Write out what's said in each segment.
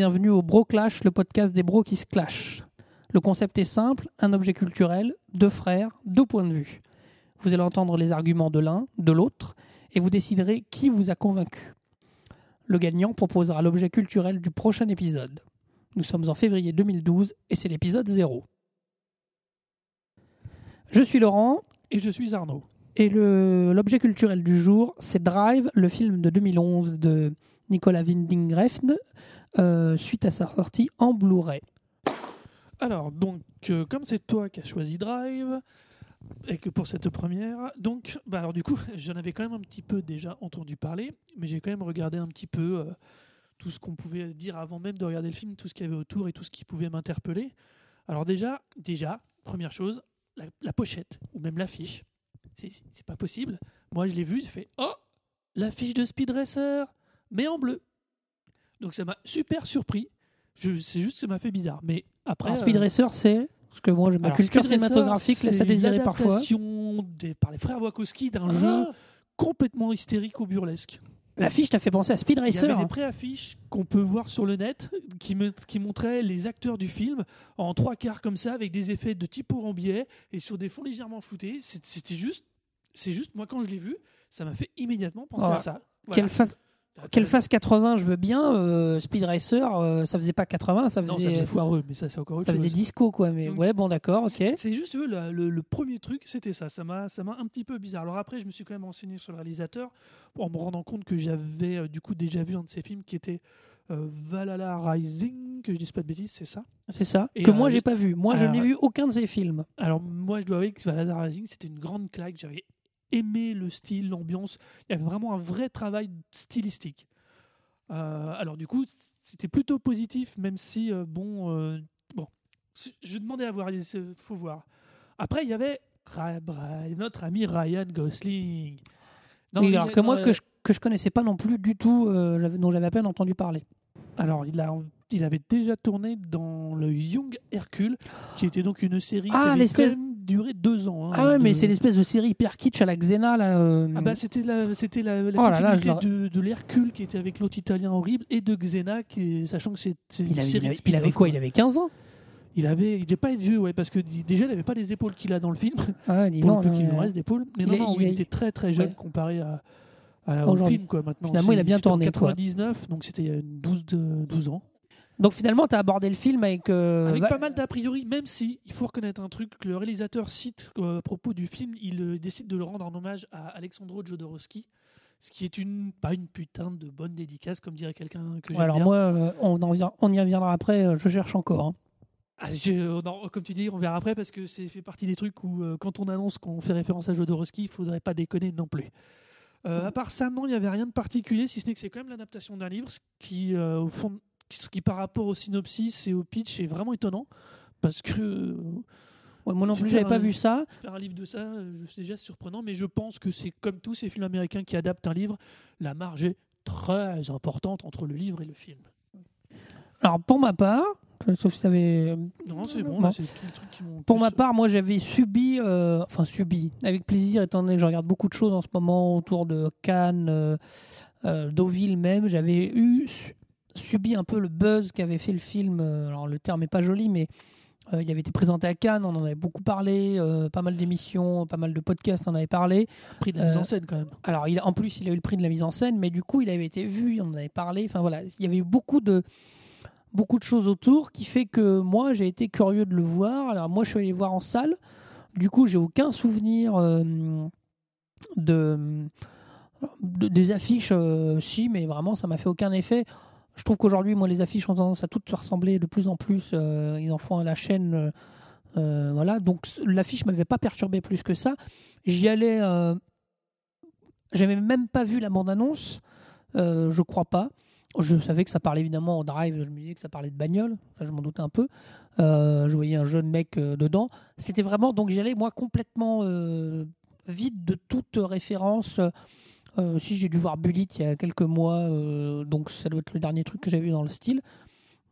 bienvenue au Bro Clash, le podcast des bros qui se clashent. Le concept est simple, un objet culturel, deux frères, deux points de vue. Vous allez entendre les arguments de l'un, de l'autre, et vous déciderez qui vous a convaincu. Le gagnant proposera l'objet culturel du prochain épisode. Nous sommes en février 2012 et c'est l'épisode 0. Je suis Laurent Et je suis Arnaud. et l'objet culturel du jour, c'est Drive, le film de 2011 de Nicolas Winding Refn, euh, suite à sa sortie en Blu-ray. Alors, donc, euh, comme c'est toi qui as choisi Drive, et que pour cette première, donc, bah alors du coup, j'en avais quand même un petit peu déjà entendu parler, mais j'ai quand même regardé un petit peu euh, tout ce qu'on pouvait dire avant même de regarder le film, tout ce qu'il y avait autour et tout ce qui pouvait m'interpeller. Alors déjà, déjà, première chose, la, la pochette, ou même l'affiche, c'est pas possible. Moi, je l'ai vu, j'ai fait « Oh L'affiche de Speed Racer, mais en bleu !» Donc ça m'a super surpris. Je- C'est juste que ça m'a fait bizarre. Mais après... Speed euh, Racer, c'est parce que moi, ma alors, culture Speed Racer, cinématographique laisse à c'est désirer parfois. des- par les frères Wachowski d'un Ah. jeu complètement hystérique au burlesque. L'affiche t'a fait penser à Speed Il y Racer. avait des pré-affiches qu'on peut voir sur le net qui, me- qui montraient les acteurs du film en trois quarts comme ça avec des effets de typo en biais et sur des fonds légèrement floutés. C'est- C'était juste, c'est juste moi quand je l'ai vu, ça m'a fait immédiatement penser Voilà. à ça. Voilà. Quelle face, quelle face 80, je veux bien. euh, Speed Racer, euh, ça faisait pas 80, ça faisait, Non, ça faisait foireux, mais ça c'est encore autre ça chose. faisait disco, quoi. Mais Donc- ouais, bon, d'accord, ok. C'est juste le, le- le premier truc, c'était ça. Ça m'a, ça m'a un petit peu bizarre. Alors après, je me suis quand même renseigné sur le réalisateur en me rendant compte que j'avais euh, du coup déjà vu un de ses films qui était Valhalla Rising, que je dise pas de bêtises, c'est ça. C'est ça. Et, que moi, j'ai pas vu. Moi, je n'ai vu aucun de ses films. Alors moi, je dois avouer que Valhalla Rising, c'était une grande claque. J'avais aimé le style, l'ambiance. Il y avait vraiment un vrai travail stylistique. Euh, alors du coup, c'était plutôt positif, même si euh, bon, euh, bon, je demandais à voir, il faut voir. Après, il y avait notre ami Ryan Gosling. Non, Oui, il alors que moi, que je, que je connaissais pas non plus du tout, dont j'avais à peine entendu parler. alors il a, il avait déjà tourné dans le Young Hercule, qui était donc une série Ah, l'espèce- duré deux ans. hein, Ah ouais, de- mais c'est l'espèce de série hyper kitsch à la Xena, là. euh, Ah bah c'était la, c'était la, la Oh là là, de, de l'Hercule qui était avec l'autre italien horrible et de Xena qui sachant que c'est une avait, série il avait- il quoi Il avait 15 ans? Il avait il devait pas vieux ouais parce que déjà il avait pas les épaules qu'il a dans le film ah, dis pour non, le peu non, qu'il lui euh, reste d'épaules mais il non il était très très jeune Ouais. comparé à, à- au film quoi maintenant Finalement, il a bien en tourné, quoi. 99 donc c'était il y a 12 de- 12 ans Donc finalement, tu as abordé le film avec. euh, avec bah- pas mal d'a priori même si il faut reconnaître un truc que le réalisateur cite euh, à propos du film il euh, décide de le rendre en hommage à Alexandro Jodorowsky ce qui est une pas une putain de bonne dédicace comme dirait quelqu'un que j'aime alors bien. moi, euh, on, en vient- on y reviendra après, euh, je cherche encore. hein. Ah, je- non, comme tu dis, on verra après parce que c'est fait partie des trucs où quand on annonce qu'on fait référence à Jodorowsky, il faudrait pas déconner non plus. À part ça, non, il n'y avait rien de particulier, si ce n'est que c'est quand même l'adaptation d'un livre, ce qui, au fond, ce qui par rapport au synopsis et au pitch est vraiment étonnant parce que euh, Ouais, moi non plus, j'avais pas vu ça. faire un livre de ça, euh, c'est déjà surprenant, mais je pense que c'est comme tous ces films américains qui adaptent un livre, la marge est très importante entre le livre et le film. Alors pour ma part, euh, sauf si tu avais Non, c'est bon, c'est qui. Pour ma part, moi j'avais subi, euh, enfin subi, avec plaisir, étant donné que je regarde beaucoup de choses en ce moment autour de Cannes, euh, euh, Deauville même, j'avais eu subi un peu le buzz qu'avait fait le film. euh, alors le terme est pas joli, mais euh, il avait été présenté à Cannes, on en avait beaucoup parlé, euh, pas mal d'émissions, pas mal de podcasts en avaient parlé. pris de la mise en scène quand même. Alors, il, en plus, il a eu le prix de la mise en scène, mais du coup, il avait été vu, on en avait parlé. Enfin voilà, il y avait eu beaucoup de, beaucoup de choses autour qui fait que moi, j'ai été curieux de le voir. Alors, moi, je suis allé le voir en salle. Du coup, j'ai aucun souvenir de, de- des affiches. si, mais vraiment, ça m'a fait aucun effet. Je trouve qu'aujourd'hui, moi, les affiches ont tendance à toutes se ressembler de plus en plus. euh, ils en font à la chaîne. euh, euh, voilà, donc l'affiche m'avait pas perturbé plus que ça. J'y allais. euh, j'avais même pas vu la bande-annonce, je crois pas. Je savais que ça parlait évidemment en drive, je me disais que ça parlait de bagnole, je m'en doutais un peu. Je voyais un jeune mec dedans. C'était vraiment, donc j'y allais moi complètement vide de toute référence. Euh, si j'ai dû voir Bullet il y a quelques mois, euh, donc ça doit être le dernier truc que j'ai vu dans le style.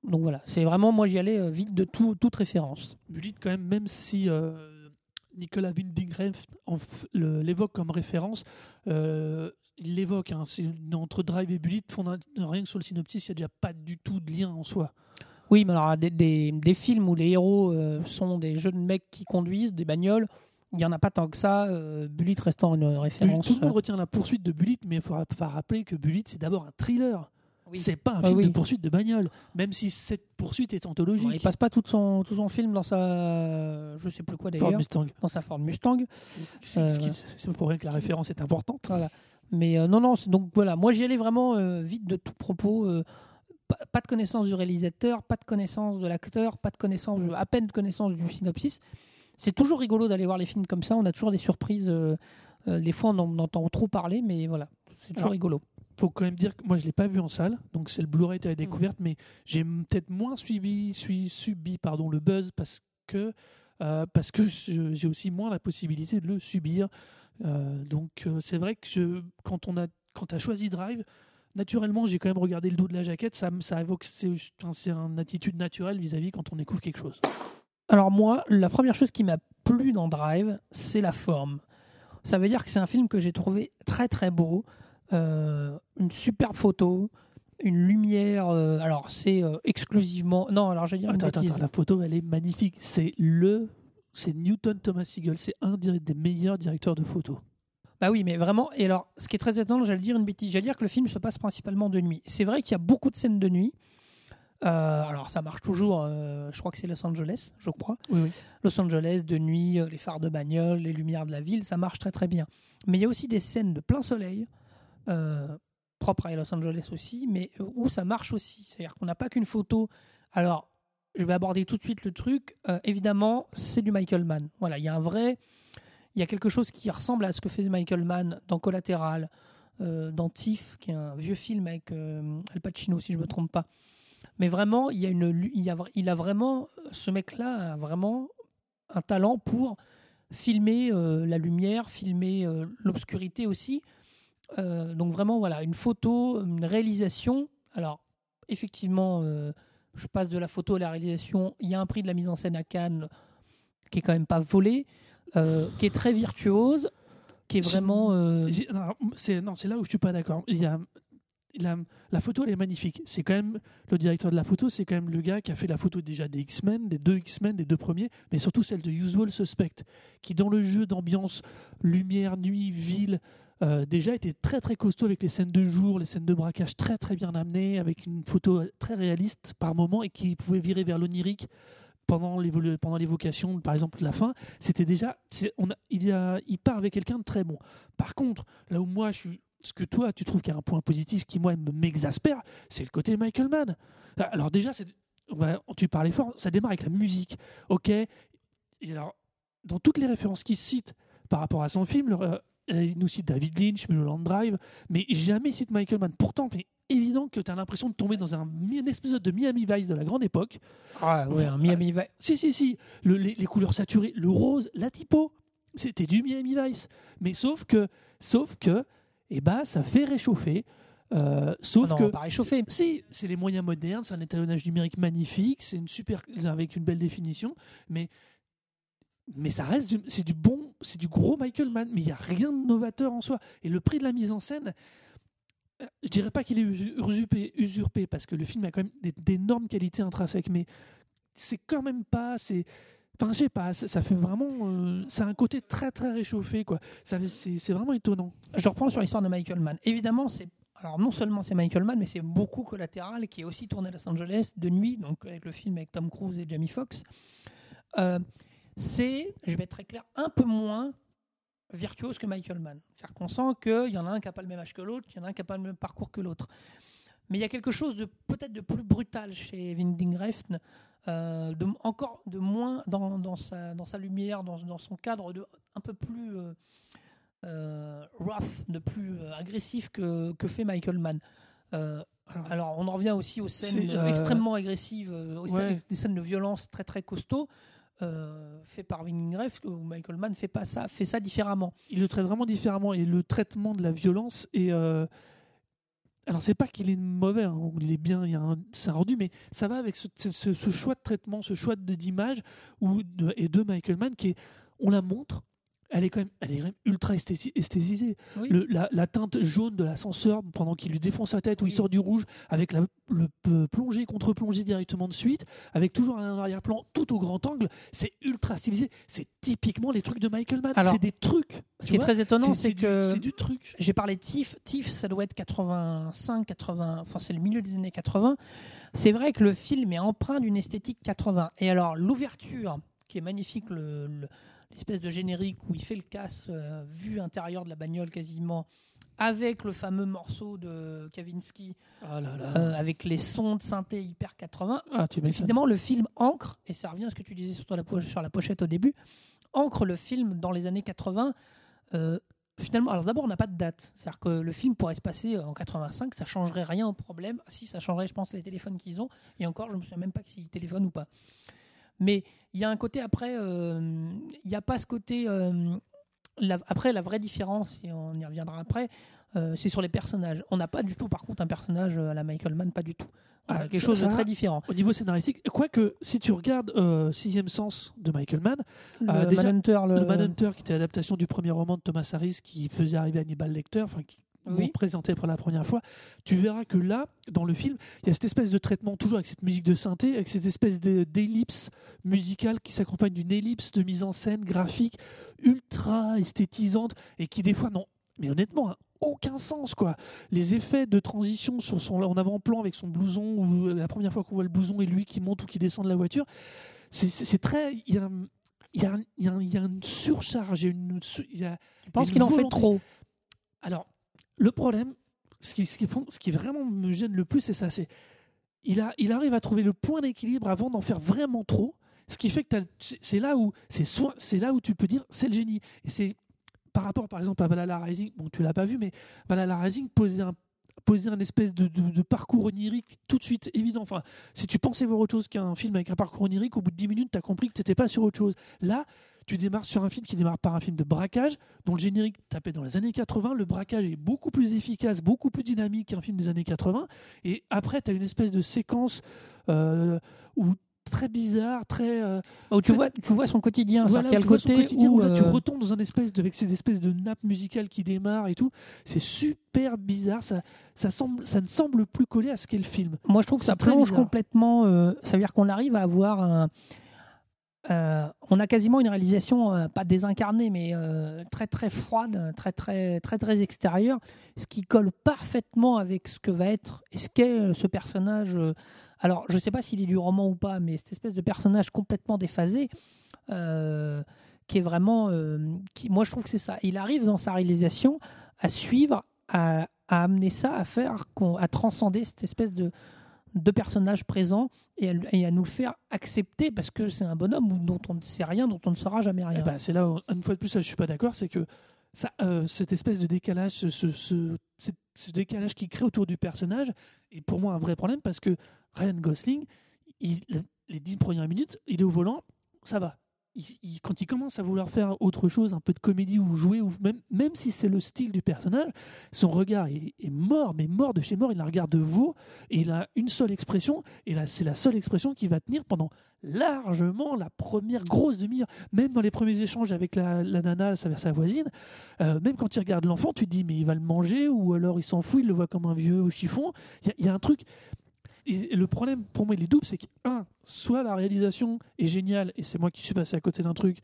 Donc voilà, c'est vraiment, moi j'y allais euh, vide de tout, toute référence. Bullitt, quand même, même si euh, Nicolas Winding l'évoque comme référence, euh, il l'évoque, hein, entre Drive et Bullet, rien que sur le synopsis, il n'y a déjà pas du tout de lien en soi. Oui, mais alors des, des, des films où les héros sont des jeunes mecs qui conduisent des bagnoles, il n'y en a pas tant que ça. Euh, restant une référence. tout le monde retient la poursuite de Bullet, mais il faut pas rappeler que Bullet, c'est d'abord un thriller. Oui. C'est pas un Ah film oui. de poursuite de bagnole, même si cette poursuite est Bon, anthologique. il passe pas tout son, tout son film dans sa. Je sais plus quoi d'ailleurs. Mustang. Dans sa Ford Mustang. C'est Euh, c'est pour rien que la référence est importante. Voilà. Mais euh, non, non, donc voilà, moi j'y allais vraiment euh, vite de tout propos. pas, pas de connaissance du réalisateur, pas de connaissance de l'acteur, pas de connaissance, à peine de connaissance du synopsis. C'est toujours rigolo d'aller voir les films comme ça, on a toujours des surprises. euh, euh, des fois on en entend trop parler, mais voilà, c'est toujours Alors, rigolo. faut quand même dire que moi je l'ai pas vu en salle, donc c'est le Blu-ray à la découverte, mais j'ai peut-être moins subi pardon, le buzz parce que, euh, parce que j'ai aussi moins la possibilité de le subir. Euh, donc euh, c'est vrai que je, quand on a quand as choisi Drive, naturellement j'ai quand même regardé le dos de la jaquette, ça, ça évoque c'est une attitude naturelle vis-à-vis quand on découvre quelque chose. Alors moi, la première chose qui m'a plu dans Drive, c'est la forme. Ça veut dire que c'est un film que j'ai trouvé très très beau, euh, une superbe photo, une lumière. euh, alors c'est euh, exclusivement. Non, alors je vais dire une Attends, attends, bêtise. attends, la photo elle est magnifique, c'est le c'est Newton Thomas Sigel, c'est un des des meilleurs directeurs de photos. Bah oui, mais vraiment. Et alors, ce qui est très étonnant, j'allais dire une bêtise. J'allais dire que le film se passe principalement de nuit. C'est vrai qu'il y a beaucoup de scènes de nuit. Euh, alors ça marche toujours. euh, je crois que c'est Los Angeles, je crois. Oui, oui. Los Angeles de nuit, euh, les phares de bagnole, les lumières de la ville, ça marche très très bien. Mais il y a aussi des scènes de plein soleil, propres à Los Angeles aussi, mais où ça marche aussi. C'est-à-dire qu'on n'a pas qu'une photo. Alors, je vais aborder tout de suite le truc. Euh, évidemment, c'est du Michael Mann. Voilà, il y a un vrai, il y a quelque chose qui ressemble à ce que faisait Michael Mann dans Collateral, euh, dans Thief, qui est un vieux film avec euh, Al Pacino, si je me trompe pas. Mais vraiment, il y a une, lu- il y a, vra- il a vraiment, ce mec-là a vraiment un talent pour filmer euh, la lumière, filmer euh, l'obscurité aussi. Euh, donc vraiment, voilà, une photo, une réalisation. Alors, effectivement, euh, je passe de la photo à la réalisation. Il y a un prix de la mise en scène à Cannes qui est quand même pas volé, euh, qui est très virtuose, qui est vraiment... euh, non, C'est non, c'est là où je suis pas d'accord. Il y a la, photo elle est magnifique. C'est quand même le directeur de la photo, c'est quand même le gars qui a fait la photo déjà des X-Men, des deux X-Men, des deux premiers, mais surtout celle de Usual Suspect, qui dans le jeu d'ambiance lumière, nuit, ville, euh, déjà était très très costaud avec les scènes de jour, les scènes de braquage très très bien amenées, avec une photo très réaliste par moment et qui pouvait virer vers l'onirique pendant l'évocation par exemple de la fin c'était déjà on a, il, a, il part avec quelqu'un de très bon par contre là où moi je suis ce que toi tu trouves qu'il y a un point positif qui moi me- m'exaspère c'est le côté Michael Mann alors déjà c'est tu parlais fort ça démarre avec la musique ok? Et alors dans toutes les références qu'il cite par rapport à son film le- euh, il nous cite David Lynch, Mulholland Drive, mais jamais il cite Michael Mann. Pourtant, c'est évident que tu as l'impression de tomber dans un, un épisode de Miami Vice de la grande époque, Ah ouais, un Miami Vice. si, si, si. Le- les, les couleurs saturées, le rose, la typo, c'était du Miami Vice. Mais sauf que, sauf que, eh ben, ça fait réchauffer. Euh, sauf Ah non, que. pas réchauffer. Si, c'est les moyens modernes, c'est un étalonnage numérique magnifique, c'est une super, avec une belle définition, mais. Mais ça reste c'est du bon, c'est du gros Michael Mann, mais il n'y a rien de novateur en soi. Et le prix de la mise en scène, euh, je dirais pas qu'il est usurpé, usurpé, parce que le film a quand même d'énormes qualités intrinsèques, mais c'est quand même pas. C'est, enfin, je sais pas, ça, fait vraiment. euh, a un côté très très réchauffé, quoi. C'est, vraiment étonnant. Je reprends sur l'histoire de Michael Mann. Évidemment, c'est alors non seulement c'est Michael Mann, mais c'est beaucoup collatéral qui est aussi tourné à Los Angeles de nuit, donc avec le film avec Tom Cruise et Jamie Foxx. Euh, c'est, je vais être très clair, un peu moins virtuose que Michael Mann. C'est-à-dire qu'on sent qu'il y en a un qui n'a pas le même âge que l'autre, qu'il y en a un qui n'a pas le même parcours que l'autre. Mais il y a quelque chose de peut-être de plus brutal chez Winding Refn, euh, de, encore de moins dans, dans, sa, dans sa lumière, dans, dans son cadre, de, un peu plus euh, euh, rough, de plus agressif que, que fait Michael Mann. Alors, on en revient aussi aux scènes extrêmement agressives, aux ouais. scènes- des scènes de violence très très costauds, euh, fait par Winding Refn, où Michael Mann fait pas ça, fait ça différemment. il le traite vraiment différemment et le traitement de la violence est euh, alors c'est pas qu'il est mauvais hein, il est bien il y a un- c'est un rendu mais ça va avec ce, choix de traitement ce choix d'image et de Michael Mann qui est on la montre elle est quand même, elle est quand même ultra esthéti- esthétisée. Oui. Le- la, la teinte jaune de l'ascenseur pendant qu'il lui défonce sa tête, où il sort du rouge, avec la, le p- plongée contre plongée directement de suite, avec toujours un arrière-plan tout au grand angle, c'est ultra stylisé. C'est typiquement les trucs de Michael Mann. C'est des trucs. Ce qui est très étonnant, c'est que c'est du truc. j'ai parlé de TIFF. TIFF, ça doit être 85, 80, enfin c'est le milieu des années 80. C'est vrai que le film est empreint d'une esthétique 80. Et alors l'ouverture, qui est magnifique, le- le- l'espèce de générique où il fait le casse, euh, vue intérieure de la bagnole quasiment, avec le fameux morceau de Kavinsky, Ah là là. euh, avec les sons de synthé hyper 80. Ah. Évidemment, le film ancre, et ça revient à ce que tu disais sur la, poche- sur la pochette au début, ancre le film dans les années 80. euh, finalement, alors d'abord, on n'a pas de date. C'est-à-dire que le film pourrait se passer en 85, ça changerait rien au problème. Si, ça changerait, je pense, les téléphones qu'ils ont. Et encore, je ne me souviens même pas s'ils téléphonent ou pas. Mais il y a un côté après, euh, il n'y a pas ce côté. euh, la- après, la vraie différence, et on y reviendra après, euh, c'est sur les personnages. On n'a pas du tout, par contre, un personnage à la Michael Mann, pas du tout. On a Ah, quelque ça- chose de ça- très différent. Au niveau scénaristique, quoique si tu regardes euh, Sixième Sens de Michael Mann, Le Euh, déjà, Manhunter, le, le Manhunter, qui était l'adaptation du premier roman de Thomas Harris, qui faisait arriver Hannibal Lecter, enfin qui Oui. m'ont présenté pour la première fois, tu verras que là, dans le film, il y a cette espèce de traitement, toujours avec cette musique de synthé, avec cette espèce de- d'ellipse musicale qui s'accompagne d'une ellipse de mise en scène graphique ultra esthétisante et qui des fois, non, mais honnêtement, a aucun sens quoi. Les effets de transition sur son en avant-plan avec son blouson ou la première fois qu'on voit le blouson et lui qui monte ou qui descend de la voiture, c'est- très il y a un- il y, a un- il y a un- il y a une surcharge, il y a une, il y a- Je pense qu'il en fait trop? alors, le problème, ce qui, vraiment me gêne le plus, c'est ça. C'est il, arrive à trouver le point d'équilibre avant d'en faire vraiment trop. Ce qui fait que c'est là où c'est c'est là où tu peux dire c'est le génie. Et c'est par rapport par exemple à Valhalla Rising. Bon, tu l'as pas vu, mais Valhalla Rising posait un espèce de parcours onirique tout de suite évident. Enfin, si tu pensais voir autre chose qu'un film avec un parcours onirique, au bout de 10 minutes, tu as compris que tu n'étais pas sur autre chose. Là, tu démarres sur un film qui démarre par un film de braquage, dont le générique tapait dans les années 80. Le braquage est beaucoup plus efficace, beaucoup plus dynamique qu'un film des années 80. Et après, tu as une espèce de séquence euh, où très bizarre, très. euh, Où tu Très- vois, tu vois son quotidien. voilà, le côté quotidien où, là, tu euh, retombes dans un espèce de, avec cette espèce de nappe musicale qui démarre et tout. C'est super bizarre. Ça, ça, semble, ça ne semble plus coller à ce qu'est le film. Moi, je trouve que ça plonge bizarre. complètement. euh, ça veut dire qu'on arrive à avoir un. Euh, on a quasiment une réalisation euh, pas désincarnée, mais euh, très très froide, très très très très extérieure, ce qui colle parfaitement avec ce que va être et ce qu'est ce personnage. alors, je ne sais pas s'il est du roman ou pas, mais cette espèce de personnage complètement déphasé, qui est vraiment, moi je trouve que c'est ça. Il arrive dans sa réalisation à suivre, à, à amener ça, à faire, à transcender cette espèce de de personnages présents et à, nous le faire accepter parce que c'est un bonhomme dont on ne sait rien, dont on ne saura jamais rien. Eh ben, c'est là, où, une fois de plus, ça, je suis pas d'accord. C'est que ça, euh, cette espèce de décalage, ce, ce, décalage qui crée autour du personnage est pour moi un vrai problème parce que Ryan Gosling, les dix premières minutes, il est au volant, ça va. Quand il commence à vouloir faire autre chose, un peu de comédie ou jouer, ou même, même si c'est le style du personnage, son regard est, mort, mais mort de chez mort. Il a un regard de veau et il a une seule expression, et là, c'est la seule expression qui va tenir pendant largement la première grosse demi-heure. Même dans les premiers échanges avec la, la nana, sa, voisine, euh, même quand il regarde l'enfant, tu te dis, mais il va le manger, ou alors il s'en fout, il le voit comme un vieux au chiffon. Il y, a un truc. Le problème pour moi, il est double c'est que, un, soit la réalisation est géniale, et c'est moi qui suis passé à côté d'un truc,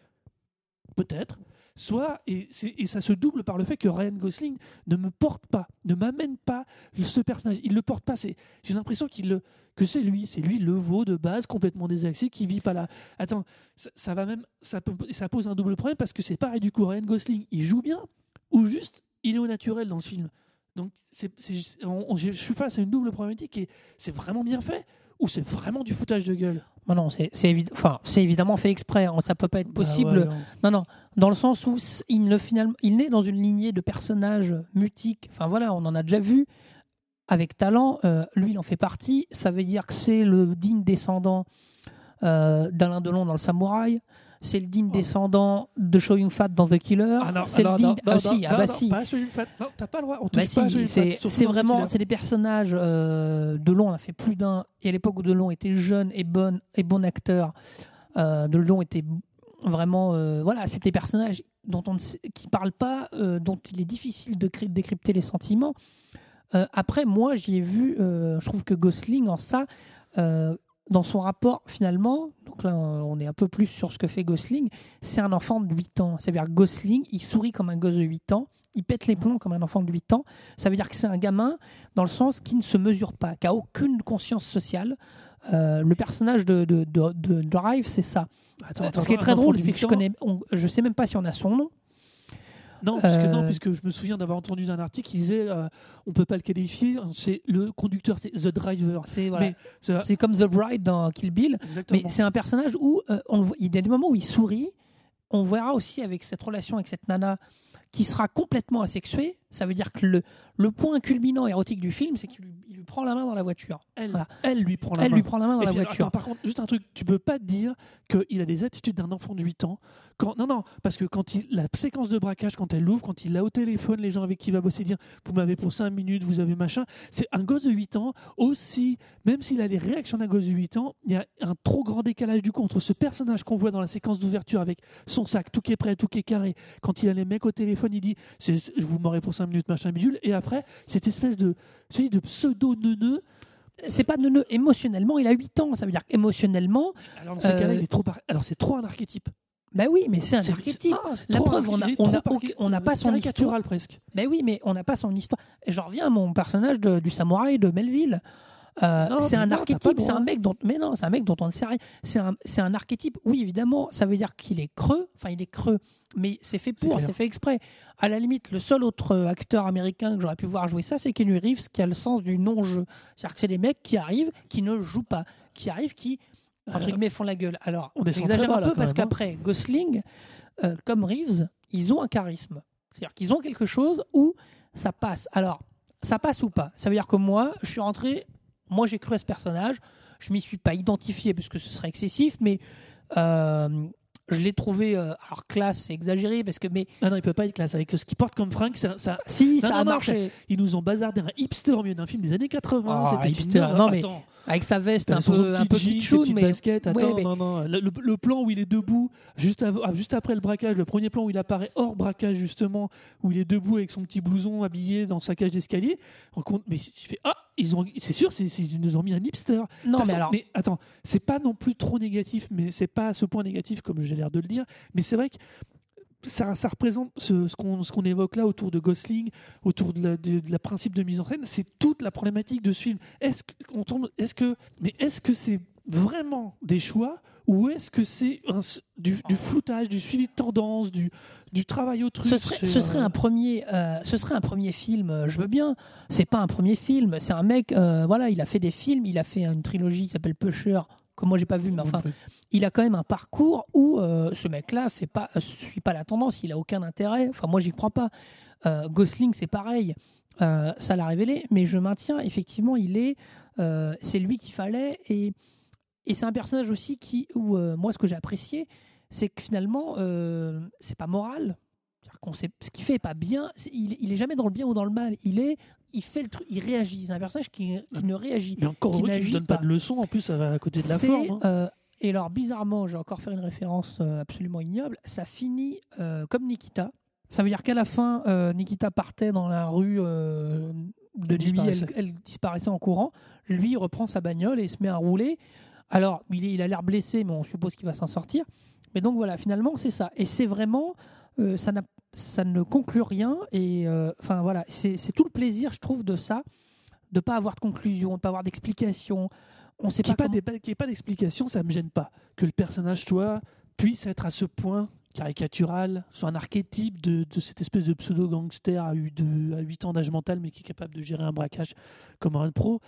peut-être, soit, et, ça se double par le fait que Ryan Gosling ne me porte pas, ne m'amène pas ce personnage. Il le porte pas. J'ai l'impression qu'il que c'est lui, c'est lui le veau de base complètement désaxé qui vit pas là. Attends, ça, va même, ça, ça pose un double problème parce que c'est pareil du coup. Ryan Gosling, il joue bien ou juste il est au naturel dans ce film? Donc c'est, c'est- on- on- je suis face à une double problématique et c'est vraiment bien fait ou c'est vraiment du foutage de gueule? Non, non, c'est c'est évi- enfin, c'est évidemment fait exprès. hein, Ça peut pas être possible. Bah ouais, non. Non, non, dans le sens où il, ne, finalement, il naît dans une lignée de personnages mutiques. Enfin voilà, on en a déjà vu avec talent. Euh, lui, il en fait partie. Ça veut dire que c'est le digne descendant euh, d'Alain Delon dans Le Samouraï. C'est le digne Oh. descendant de Show Yun Fat dans The Killer. Ah non, c'est ah le non, digne. ah si, ah bah si. pas Fat. Non, t'as pas le droit. On touche Bah si, c'est vraiment c'est des personnages euh, Delon en a fait plus d'un et à l'époque où Delon était jeune et bon et bon acteur euh, Delon était vraiment, euh, voilà, c'est des personnages dont on ne qui parlent pas, euh, dont il est difficile de décrypter les sentiments. Euh, après, moi, j'y ai vu, je trouve que Gosling en ça, euh, dans son rapport finalement, donc là on est un peu plus sur ce que fait Gosling, c'est un enfant de 8 ans. C'est-à-dire Gosling, il sourit comme un gosse de 8 ans, il pète les plombs comme un enfant de 8 ans. Ça veut dire que c'est un gamin dans le sens qui ne se mesure pas, qui a aucune conscience sociale. Euh, le personnage de, de, de- de Drive, c'est ça. Attends, Euh, attends, ce qui est très drôle, c'est que 8 je connais, on- je sais même pas si on a son nom. Non, puisque, non, Euh, puisque je me souviens d'avoir entendu d'un article qui disait euh, on peut pas le qualifier, c'est le conducteur, c'est The Driver. C'est voilà. C'est comme The Bride dans Kill Bill. exactement. Mais c'est un personnage où euh, on il y a des moments où il sourit. On verra aussi avec cette relation avec cette nana qui sera complètement asexuée. Ça veut dire que le, le point culminant érotique du film, c'est qu'il lui, il lui prend la main dans la voiture. elle, voilà. elle lui prend la Elle main. lui prend la main dans Et la puis, voiture. attends, par contre, juste un truc, tu peux pas dire qu'il a des attitudes d'un enfant de 8 ans. Quand, non, non, parce que quand il, la séquence de braquage, quand elle l'ouvre, quand il a au téléphone les gens avec qui il va bosser, dire Vous m'avez pour 5 minutes, vous avez machin. C'est un gosse de 8 ans, aussi, même s'il a les réactions d'un gosse de 8 ans, il y a un trop grand décalage du coup entre ce personnage qu'on voit dans la séquence d'ouverture avec son sac, tout qui est prêt, tout qui est carré. Quand il a les mecs au téléphone, il dit c'est- Vous m'aurez pour 5 minutes, machin bidule. Et après, cette espèce de, de pseudo-neuneux. C'est pas neuneux. Émotionnellement, il a 8 ans. Ça veut dire qu'émotionnellement, Alors, dans ces cas-là, Euh, il est trop. Alors, c'est trop un archétype. bah oui, mais c'est un archétype. ah, La preuve, on a- est on a on n'a pas son caricatural presque. Ben oui, mais on n'a pas son histoire. Et j'en reviens à mon personnage de- du samouraï de Melville. Euh, c'est un non, archétype, c'est un mec dont, mais non, c'est un mec dont on ne sait rien. C'est un, c'est un archétype. Oui, évidemment, ça veut dire qu'il est creux. Enfin, il est creux, mais c'est fait pour, c'est fait exprès. À la limite, le seul autre euh, acteur américain que j'aurais pu voir jouer ça, c'est Keanu Reeves, qui a le sens du non-jeu. C'est-à-dire que c'est des mecs qui arrivent, qui ne jouent pas, qui arrivent, qui entre Euh, guillemets font la gueule. Alors, on bas, un peu parce hein. qu'après Gosling, euh, comme Reeves, ils ont un charisme. C'est-à-dire qu'ils ont quelque chose où ça passe. Alors, ça passe ou pas? Ça veut dire que moi, je suis rentré, moi j'ai cru à ce personnage, je m'y suis pas identifié parce que ce serait excessif, mais euh, je l'ai trouvé, euh, alors classe, c'est exagéré parce que, mais Ah non, il peut pas être classe. Avec ce qu'il porte comme fringue, ça, ça- si, Non, ça non, a non, marché. ils nous ont bazardé un hipster au milieu d'un film des années 80. Ah, C'était hipster, non, mais Attends, Avec sa veste un peu, un peu petites mais baskets. Attends, Ouais, mais- non, non. Le, plan où il est debout, juste, av- ah, juste après le braquage, le premier plan où il apparaît hors braquage, justement, où il est debout avec son petit blouson habillé dans sa cage d'escalier, mais il fait Ah, ils ont, c'est sûr, c'est, ils nous ont mis un hipster. non, mais alors, mais attends, c'est pas non plus trop négatif, mais c'est pas à ce point négatif comme j'ai l'air de le dire. Mais c'est vrai que ça, représente ce, qu'on qu'on évoque là autour de Gosling, autour de la, principe de mise en scène. C'est toute la problématique de ce film. Est-ce que, on tombe, est-ce que, mais est-ce que c'est vraiment des choix ou est-ce que c'est du, floutage, du suivi de tendance, du, travail au truc? Ce ce serait un premier, euh, ce serait un premier film. euh, Je veux bien. C'est pas un premier film. C'est un mec. euh, voilà, il a fait des films. Il a fait une trilogie qui s'appelle Pusher. Que moi j'ai pas vu, mais enfin, il a quand même un parcours où euh, ce mec-là fait pas, suit pas la tendance. Il a aucun intérêt. Enfin, moi j'y crois pas. Euh, Gosling, c'est pareil. Euh, ça l'a révélé, mais je maintiens effectivement, il est, euh, c'est lui qu'il fallait et et c'est un personnage aussi qui, où moi ce que j'ai apprécié, c'est que finalement c'est pas moral. Qu'on sait ce qu'il fait est pas bien. Il, il est jamais dans le bien ou dans le mal. Il est, il fait le truc, il réagit. C'est un personnage qui, qui ne réagit. Mais encore qui ne donne pas de leçons. En plus, ça va à côté de la forme. hein. euh, et alors bizarrement, j'ai encore fait une référence euh, absolument ignoble. Ça finit euh, comme Nikita. Ça veut dire qu'à la fin, euh, Nikita partait dans la rue de nuit, elle, Disparaissait. elle disparaissait en courant. Lui il reprend sa bagnole et se met à rouler. Alors, il, est- il a l'air blessé, mais on suppose qu'il va s'en sortir. Mais donc voilà, finalement, c'est ça. Et c'est vraiment, ça, n'a- ça ne conclut rien. Et euh, enfin voilà, c'est tout le plaisir, je trouve, de ça, de pas avoir de conclusion, de pas avoir d'explication. On sait Qu'il n'y pas qu'il y ait pas d'explication, ça me gêne pas. Que le personnage soit puisse être à ce point caricatural, soit un archétype de, de cette espèce de pseudo-gangster à, à 8 ans d'âge mental, mais qui est capable de gérer un braquage comme un pro.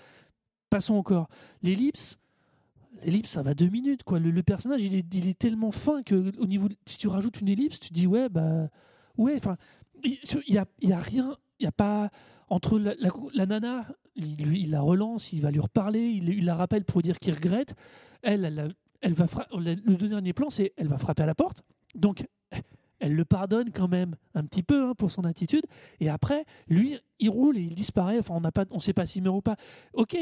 Passons encore. L'ellipse, l'ellipse, ça va deux minutes. Quoi. Le, le personnage, il est, il est tellement fin que au niveau, si tu rajoutes une ellipse, tu dis ouais, bah ouais. Enfin, il il y a, y a rien, il y a pas entre la, nana, il, lui- il la relance, il va lui reparler, il, la rappelle pour dire qu'il regrette. Elle, elle, elle va le dernier plan, c'est elle va frapper à la porte. Donc, elle le pardonne quand même un petit peu hein, pour son attitude. Et après, lui, il roule et il disparaît. Enfin, on n'a pas, on sait pas s'il meurt ou pas. Ok,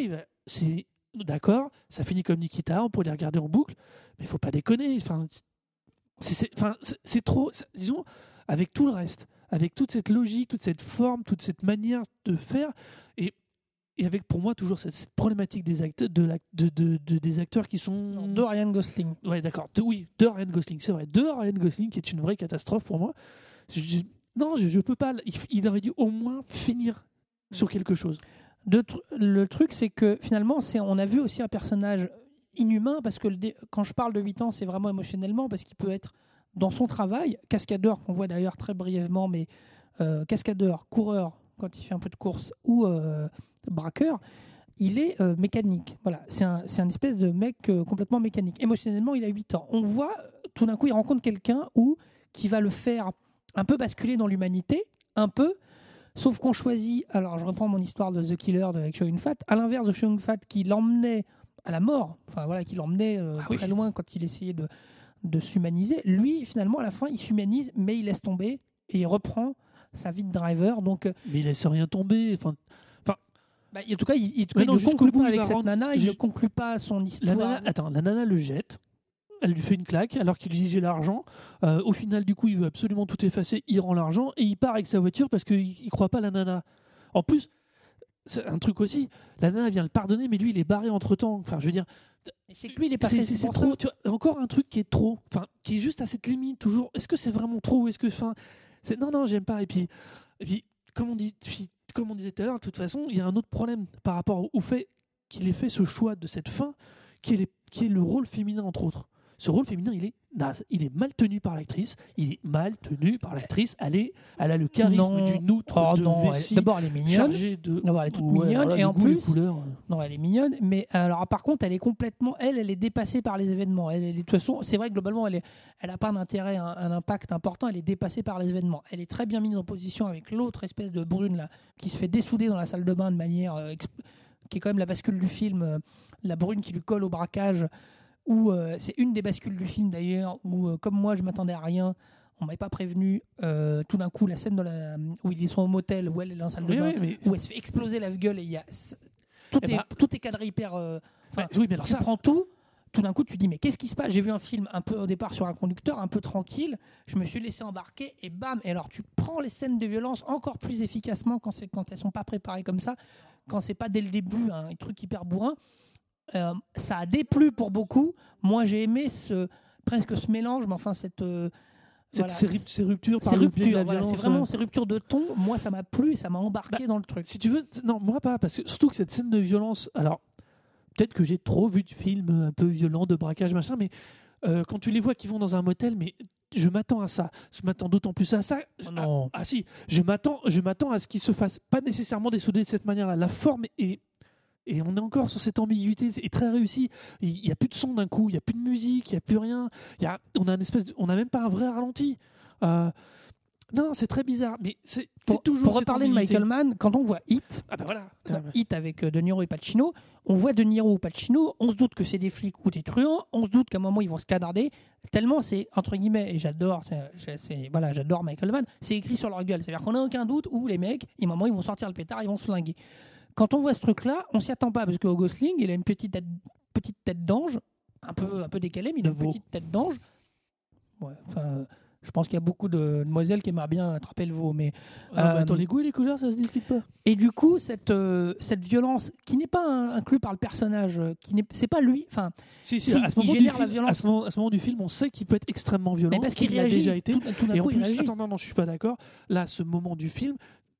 c'est d'accord. Ça finit comme Nikita. On pourrait les regarder en boucle, mais il faut pas déconner. Enfin, c'est- trop. Disons, avec tout le reste, avec toute cette logique, toute cette forme, toute cette manière de faire, et, et avec pour moi toujours cette, cette problématique des acteurs, de la, de, de- de- des acteurs qui sont. De Ryan Gosling. Ouais, d'accord. Oui, de Ryan Gosling, c'est vrai. De Ryan Gosling, qui est une vraie catastrophe pour moi. Je- non, je, je peux pas. Il, il aurait dû au moins finir sur quelque chose. De tr- le truc, c'est que finalement, on a vu aussi un personnage inhumain, parce que le quand je parle de 8 ans, c'est vraiment émotionnellement, parce qu'il peut être dans son travail, cascadeur, qu'on voit d'ailleurs très brièvement, mais euh, cascadeur, coureur, quand il fait un peu de course, ou euh, braqueur, il est euh, mécanique. Voilà, c'est un, c'est un espèce de mec complètement mécanique. Émotionnellement, il a 8 ans. On voit, tout d'un coup, il rencontre quelqu'un où, qui va le faire un peu basculer dans l'humanité, un peu, Sauf qu'on choisit, alors je reprends mon histoire de The Killer de- avec Shoyun Fat, à l'inverse de Shoyun Fat qui l'emmenait à la mort, enfin voilà, qui l'emmenait euh, Ah oui. très loin quand il essayait de, de s'humaniser. Lui, finalement, à la fin, il s'humanise, mais il laisse tomber et il reprend sa vie de driver. Donc, euh, Mais il laisse rien tomber. Enfin, bah, en tout cas, il, il- non, il ne conclut pas avec cette rendre- nana, il ne conclut pas son la histoire. nana, attends, la nana le jette. Elle lui fait une claque alors qu'il lui dit j'ai l'argent. Euh, au final, du coup, il veut absolument tout effacer. Il rend l'argent et il part avec sa voiture parce qu'il il croit pas à la nana. En plus, un truc aussi. La nana vient le pardonner, mais lui, il est barré entre temps. Enfin, je veux dire, c'est que lui, il est pas c'est fait c'est- trop. ça. Tu vois, encore un truc qui est trop. Enfin, qui est juste à cette limite toujours. Est-ce que c'est vraiment trop ou est-ce que, c'est non, non, j'aime pas. Et puis, et puis, comme on dit, comme on disait tout à l'heure, de toute façon, il y a un autre problème par rapport au- au fait qu'il ait fait ce choix de cette fin, qui est, les- qui est le rôle féminin entre autres. Ce rôle féminin, il est naze. Il est mal tenu par l'actrice. Il est mal tenu par l'actrice. Elle, est, elle a le charisme Non. d'une outre Oh de non, d'abord elle est mignonne. de. D'abord, elle est toute Ouais, mignonne. voilà, et en goûts, les plus. Non, elle est mignonne, mais alors par contre, elle est complètement, elle, elle est dépassée par les événements. Elle, elle est- de toute façon, c'est vrai que globalement, elle, est, elle a pas un intérêt, un, un impact important. Elle est dépassée par les événements. Elle est très bien mise en position avec l'autre espèce de brune là, qui se fait dessouder dans la salle de bain de manière, euh, qui est quand même la bascule du film, euh, la brune qui lui colle au braquage. Où euh, c'est une des bascules du film d'ailleurs, où euh, comme moi, je m'attendais à rien. On m'avait pas prévenu. euh, tout d'un coup, la scène dans la, où ils sont au motel, où elle est dans la salle de bain, oui, mais- où elle se fait exploser la gueule et il y a tout, Eh est, ben- tout est cadré hyper. enfin, oui, mais alors ça, prends tout. Tout d'un coup, tu dis mais qu'est-ce qui se passe? J'ai vu un film un peu au départ sur un conducteur, un peu tranquille. Je me suis laissé embarquer et bam. Et alors tu prends les scènes de violence encore plus efficacement quand quand elles sont pas préparées comme ça, quand c'est pas dès le début un truc hyper bourrin. Euh, ça a déplu pour beaucoup. Moi, j'ai aimé ce presque ce mélange, mais enfin cette euh, cette- voilà, ces, rup- ces ruptures par ces ruptures. la voilà, c'est violence, vraiment ouais. ces ruptures de ton. Moi, ça m'a plu et ça m'a embarqué dans le truc. Si tu veux, non, moi pas, parce que surtout que cette scène de violence, alors peut-être que j'ai trop vu de films un peu violents, de braquage, machin, mais euh, quand tu les vois qui vont dans un motel, mais je m'attends à ça. Je m'attends d'autant plus à ça. Oh non. Ah, ah, si, je m'attends, je m'attends à ce qu'il se fasse pas nécessairement dessouder de cette manière-là. La forme est et on est encore sur cette ambiguïté, c'est très réussi. Il n'y a plus de son d'un coup, il n'y a plus de musique, il n'y a plus rien. Il y a, on a une espèce, de- on n'a même pas un vrai ralenti. Euh, non, c'est très bizarre, mais c'est toujours. pour reparler de. Michael Mann, quand on voit Hit, Ah bah voilà. Hit avec euh, De Niro et Pacino, on voit De Niro ou Pacino, on se doute que c'est des flics ou des truands, on se doute qu'à un moment ils vont se canarder, tellement c'est entre guillemets, et j'adore, voilà, j'adore Michael Mann, c'est écrit sur leur gueule, c'est-à-dire qu'on n'a aucun doute où les mecs, à un moment ils vont sortir le pétard, ils vont se flinguer. Quand on voit ce truc-là, on s'y attend pas parce que Gosling, il a une petite tête, petite tête d'ange, un peu, un peu décalée, mais il a une petite tête d'ange. Ouais, enfin, je pense qu'il y a beaucoup de demoiselles qui aimeraient bien attraper le veau, mais Ah, bah, Euh, attends, les goûts et les couleurs, ça se discute pas. et du coup, cette, euh, cette violence qui n'est pas inclus par le personnage, euh, qui n'est, c'est pas lui, enfin, Si, si, Si, à, ce moment génère la violence. à, ce moment, à ce moment du film, on sait qu'il peut être extrêmement violent. mais parce qu'il réagit, déjà été. tout, tout Et en coup, plus, réagit. attends, non, non, je suis pas d'accord. Là, ce moment du film,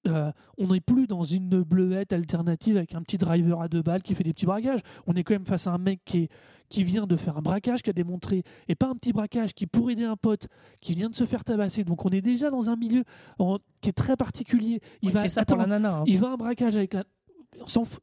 euh, on n'est plus dans une bleuette alternative avec un petit driver à deux balles qui fait des petits braquages. On est quand même face à un mec qui, est, qui vient de faire un braquage, qui a démontré, et pas un petit braquage qui pour aider un pote qui vient de se faire tabasser. Donc on est déjà dans un milieu en- qui est très particulier. il va fait ça attends, pour la nana. hein. il va un braquage avec la.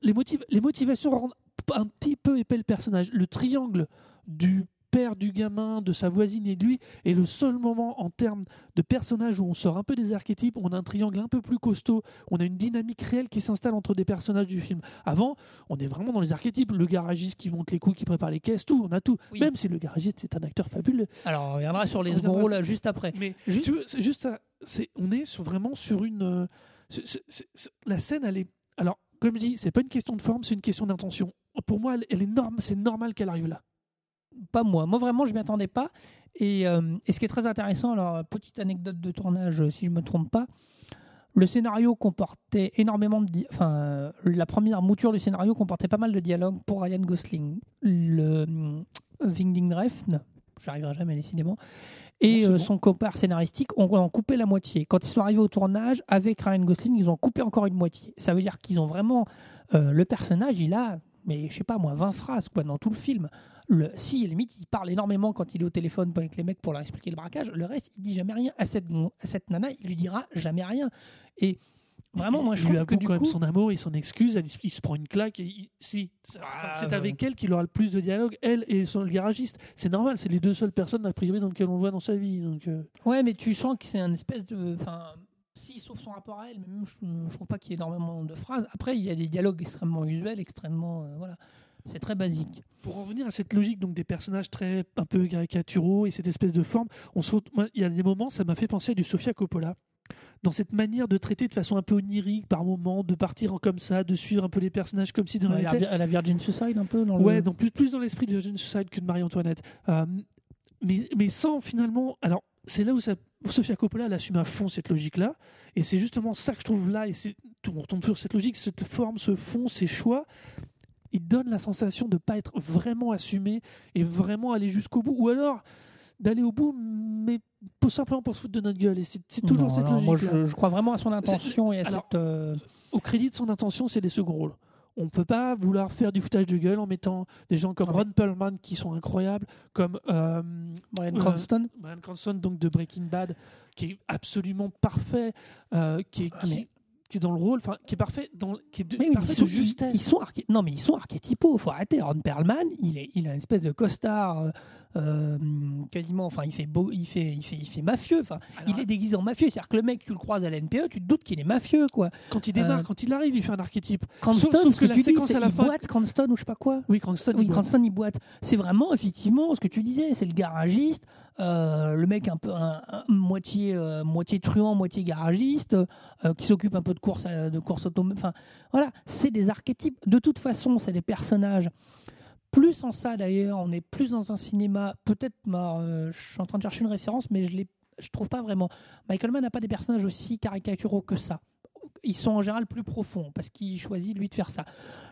Les, motiv- les motivations rendent un petit peu épais le personnage. Le triangle du père du gamin, de sa voisine et de lui est le seul moment en termes de personnage où on sort un peu des archétypes, on a un triangle un peu plus costaud, on a une dynamique réelle qui s'installe entre des personnages du film. Avant, on est vraiment dans les archétypes. Le garagiste qui monte les coups, qui prépare les caisses, tout, on a tout. Oui. Même si le garagiste c'est un acteur fabuleux. Alors, on reviendra sur les sur- là juste après. Mais Juste- tu veux, c'est juste ça. On est sur- vraiment sur une. euh, la scène, elle est. Alors, comme je dis, c'est pas une question de forme, c'est une question d'intention. Pour moi, elle, elle est norme, c'est normal qu'elle arrive là. Pas moi. Moi, vraiment, je m'y attendais pas. Et, euh, et ce qui est très intéressant, alors, petite anecdote de tournage, euh, si je me trompe pas, le scénario comportait énormément de. Enfin, euh, la première mouture du scénario comportait pas mal de dialogues pour Ryan Gosling. Le Vingding Refn, j'arriverai jamais décidément, et euh, bon. son compère scénaristique ont, ont coupé la moitié. Quand ils sont arrivés au tournage avec Ryan Gosling, ils ont coupé encore une moitié. Ça veut dire qu'ils ont vraiment. le personnage, il a, mais je sais pas moi, 20 phrases quoi, dans tout le film. Le, si, limite, il parle énormément quand il est au téléphone avec les mecs pour leur expliquer le braquage. Le reste, il dit jamais rien. À cette, à cette nana, il lui dira jamais rien. Et vraiment, moi, je trouve que du quand coup, même son amour, il s'en excuse, elle- il se prend une claque. Et il- si, c'est Ah, c'est bah. avec elle qu'il aura le plus de dialogue, elle et son le garagiste. C'est normal, c'est les deux seules personnes a priori dans lesquelles on le voit dans sa vie. Donc, euh, Ouais, mais tu sens que c'est un espèce de. Enfin, si, sauf son rapport à elle, mais même je, je trouve pas qu'il y ait énormément de phrases. Après, il y a des dialogues extrêmement usuels, extrêmement. euh, voilà. C'est très basique. Pour en revenir à cette logique donc des personnages très un peu caricaturaux et cette espèce de forme, on se ret- moi, il y a des moments ça m'a fait penser à du Sofia Coppola dans cette manière de traiter de façon un peu onirique par moment, de partir en comme ça, de suivre un peu les personnages comme si de Ouais, rien la, n'était. Vir- la Virgin Suicide, un peu dans le- Ouais, donc plus, plus dans l'esprit de Virgin Suicide que de Marie-Antoinette. Euh, mais, mais sans finalement. Alors, c'est là où ça, Sofia Coppola elle assume à fond cette logique-là. Et c'est justement ça que je trouve là. Et c'est, tout, on retombe sur cette logique, cette forme, ce fond, ces choix. Il donne la sensation de ne pas être vraiment assumé et vraiment aller jusqu'au bout. Ou alors d'aller au bout, mais pas simplement pour se foutre de notre gueule. Et c'est, toujours Non, cette alors, logique. Moi, je, je crois vraiment à son intention et à alors, cette. euh, Au crédit de son intention, c'est les seconds rôles. On peut pas vouloir faire du foutage de gueule en mettant des gens comme Ah ouais. Ron Perlman qui sont incroyables, comme euh, Brian euh, Cranston. Bryan Cranston donc de Breaking Bad, qui est absolument parfait, euh, qui, est, Ah, qui, qui est dans le rôle, enfin qui est parfait, dans, qui est de, oui, parfait ils sont, de justesse. Ils, sont arché- non, mais ils sont archétypaux. Faut arrêter. Ron Perlman, il est, il a une espèce de costard. euh, euh, quasiment, enfin, il fait beau, il fait, il fait, il fait mafieux. Enfin, il est déguisé en mafieux. C'est-à-dire que le mec, tu le croises à la NPE, tu te doutes qu'il est mafieux, quoi. quand il démarre, euh, quand il arrive, il fait un archétype. Cranston, sauf ce que que, la tu dis, séquence c'est à la il fin- boite Cranston ou je sais pas quoi. Oui, Cranston. Oui, il boit. Cranston, il boite. C'est vraiment, effectivement, ce que tu disais. C'est le garagiste, euh, le mec un peu moitié, euh, moitié truand, moitié garagiste, euh, qui s'occupe un peu de course, de auto. Enfin, voilà, c'est des archétypes. De toute façon, c'est des personnages. Plus en ça, d'ailleurs, on est plus dans un cinéma. Peut-être, bah, je suis en train de chercher une référence, mais je ne je trouve pas vraiment. Michael Mann n'a pas des personnages aussi caricaturaux que ça. Ils sont en général plus profonds parce qu'il choisit lui de faire ça.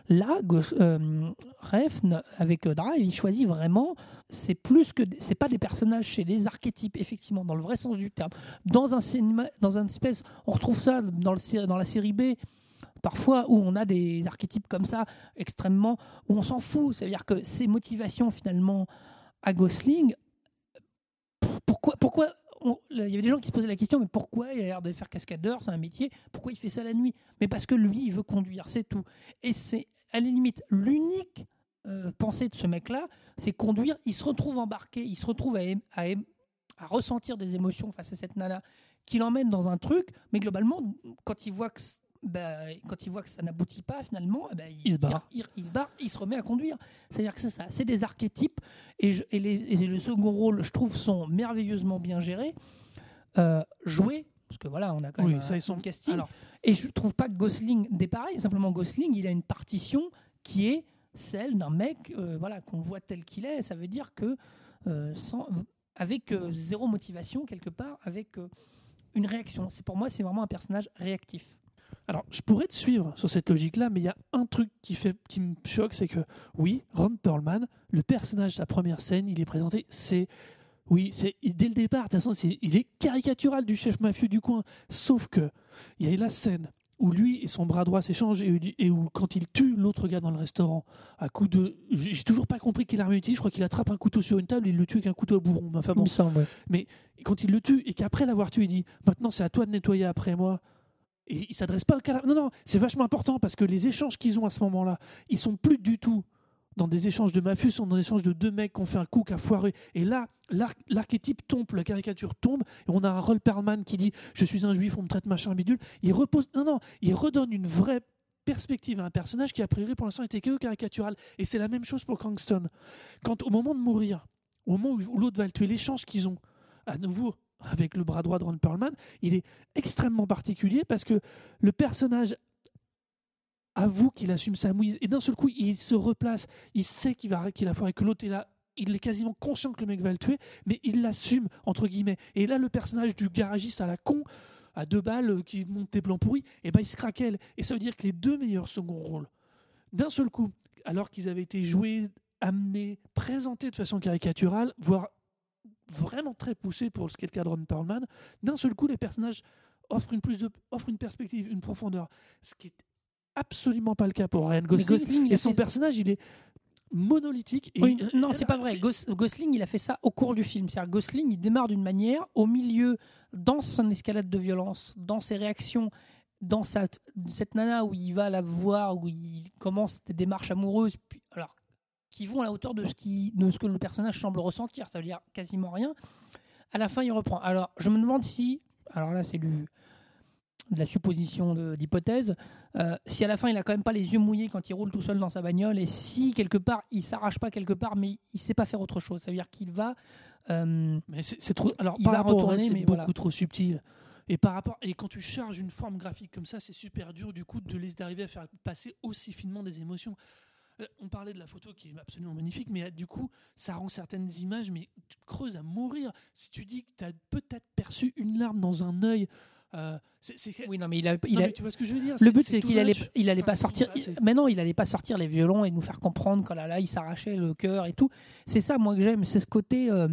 Là, euh, Refn avec euh, Drive, il choisit vraiment. C'est plus que c'est pas des personnages, c'est des archétypes effectivement dans le vrai sens du terme. Dans un cinéma, dans un espèce, on retrouve ça dans dans la série B. Parfois, où on a des archétypes comme ça, extrêmement, où on s'en fout. C'est-à-dire que ces motivations, finalement, à Gosling, pourquoi, pourquoi il y avait des gens qui se posaient la question, mais pourquoi il a l'air de faire cascadeur, c'est un métier, pourquoi il fait ça la nuit? Mais parce que lui, il veut conduire, c'est tout. Et c'est, à la limite, l'unique euh, pensée de ce mec-là, c'est conduire, il se retrouve embarqué, il se retrouve à, à à ressentir des émotions face à cette nana qui l'emmène dans un truc, mais globalement, quand il voit que, bah, quand il voit que ça n'aboutit pas finalement, eh ben, Il se barre. Il, il se barre, il se remet à conduire. C'est-à-dire que c'est ça, c'est des archétypes et, je- et les, et le second rôle, je trouve, sont merveilleusement bien gérés, euh, joués. Parce que voilà, on a quand Oui, même ça, un, ils sont- casting. alors- et je trouve pas que Gosling dépareille. Simplement, Gosling, il a une partition qui est celle d'un mec, euh, voilà, qu'on voit tel qu'il est. Ça veut dire que euh, sans, avec euh, zéro motivation quelque part, avec une réaction. C'est pour moi, c'est vraiment un personnage réactif. Alors, je pourrais te suivre sur cette logique-là, mais il y a un truc qui, fait, qui me choque, c'est que, oui, Ron Perlman, le personnage, sa première scène, il est présenté, c'est... Oui, c'est dès le départ, de toute façon, il est caricatural du chef mafieux du coin. Sauf que il y a la scène où lui et son bras droit s'échangent et, et où quand il tue l'autre gars dans le restaurant à coup de, j'ai toujours pas compris quelle arme il utilise. Je crois qu'il attrape un couteau sur une table, et il le tue avec un couteau à bourron. Mais Enfin bon, Il me semble, et quand il le tue et qu'après l'avoir tué, il dit maintenant c'est à toi de nettoyer après moi. Et il s'adresse pas qu'à la... Non, non, c'est vachement important parce que les échanges qu'ils ont à ce moment-là, ils sont plus du tout dans des échanges de mafieux, ils sont dans des échanges de deux mecs qui ont fait un coup qui a foiré. Et là, l'arc- l'archétype tombe, la caricature tombe, et on a un Roll Perlman qui dit Je suis un juif, on me traite machin bidule. Il repose. Non, non, il redonne une vraie perspective à un personnage qui, a priori, pour l'instant, était que caricatural. Et c'est la même chose pour Cranston. Quand au moment de mourir, au moment où l'autre va le tuer, l'échange qu'ils ont, à nouveau, avec le bras droit de Ron Perlman, il est extrêmement particulier parce que le personnage avoue qu'il assume sa mouise et d'un seul coup il se replace, il sait qu'il va qu'il a foiré, que l'autre est là il est quasiment conscient que le mec va le tuer, mais il l'assume, entre guillemets. Et là, le personnage du garagiste à la con, à deux balles, euh, qui monte des plans pourris, et ben il se craquelle. Et ça veut dire que les deux meilleurs second rôles, d'un seul coup, alors qu'ils avaient été joués, amenés, présentés de façon caricaturale, voire vraiment très poussés pour ce qu'est le cas de Ron Perlman, d'un seul coup, les personnages offrent une, plus de, offrent une perspective, une profondeur. Ce qui est absolument pas le cas pour Ryan Gosling. Et son fait- personnage, il est monolithique. Et Oui, il- non, c'est pas vrai. c'est- Gos- Gosling, il a fait ça au cours du film. C'est-à-dire, Gosling, il démarre d'une manière, au milieu, dans son escalade de violence, dans ses réactions, dans sa, cette nana où il va la voir, où il commence des démarches amoureuses, puis, qui vont à la hauteur de ce, qui, de ce que le personnage semble ressentir. Ça veut dire quasiment rien. À la fin, il reprend. Alors, je me demande si, alors là, c'est du de la supposition d'hypothèse, euh, si à la fin il a quand même pas les yeux mouillés quand il roule tout seul dans sa bagnole et si quelque part il s'arrache pas quelque part mais il sait pas faire autre chose, ça veut dire qu'il va euh, Mais c'est trop. Alors, Il va retourner, c'est mais beaucoup voilà. trop subtil. Et par rapport et quand tu charges une forme graphique comme ça, c'est super dur du coup de les d'arriver à faire passer aussi finement des émotions. Euh, On parlait de la photo qui est absolument magnifique, mais euh, du coup, ça rend certaines images, mais creuses à mourir. Si tu dis que tu as peut-être perçu une larme dans un œil, euh, oui non mais il a, Non, a- tu vois ce que je veux dire? le but c'est qu'il allait il allait Enfin, pas sortir mais non il allait pas sortir les violons et nous faire comprendre que là là il s'arrachait le cœur et tout. C'est ça moi que j'aime c'est ce côté euh,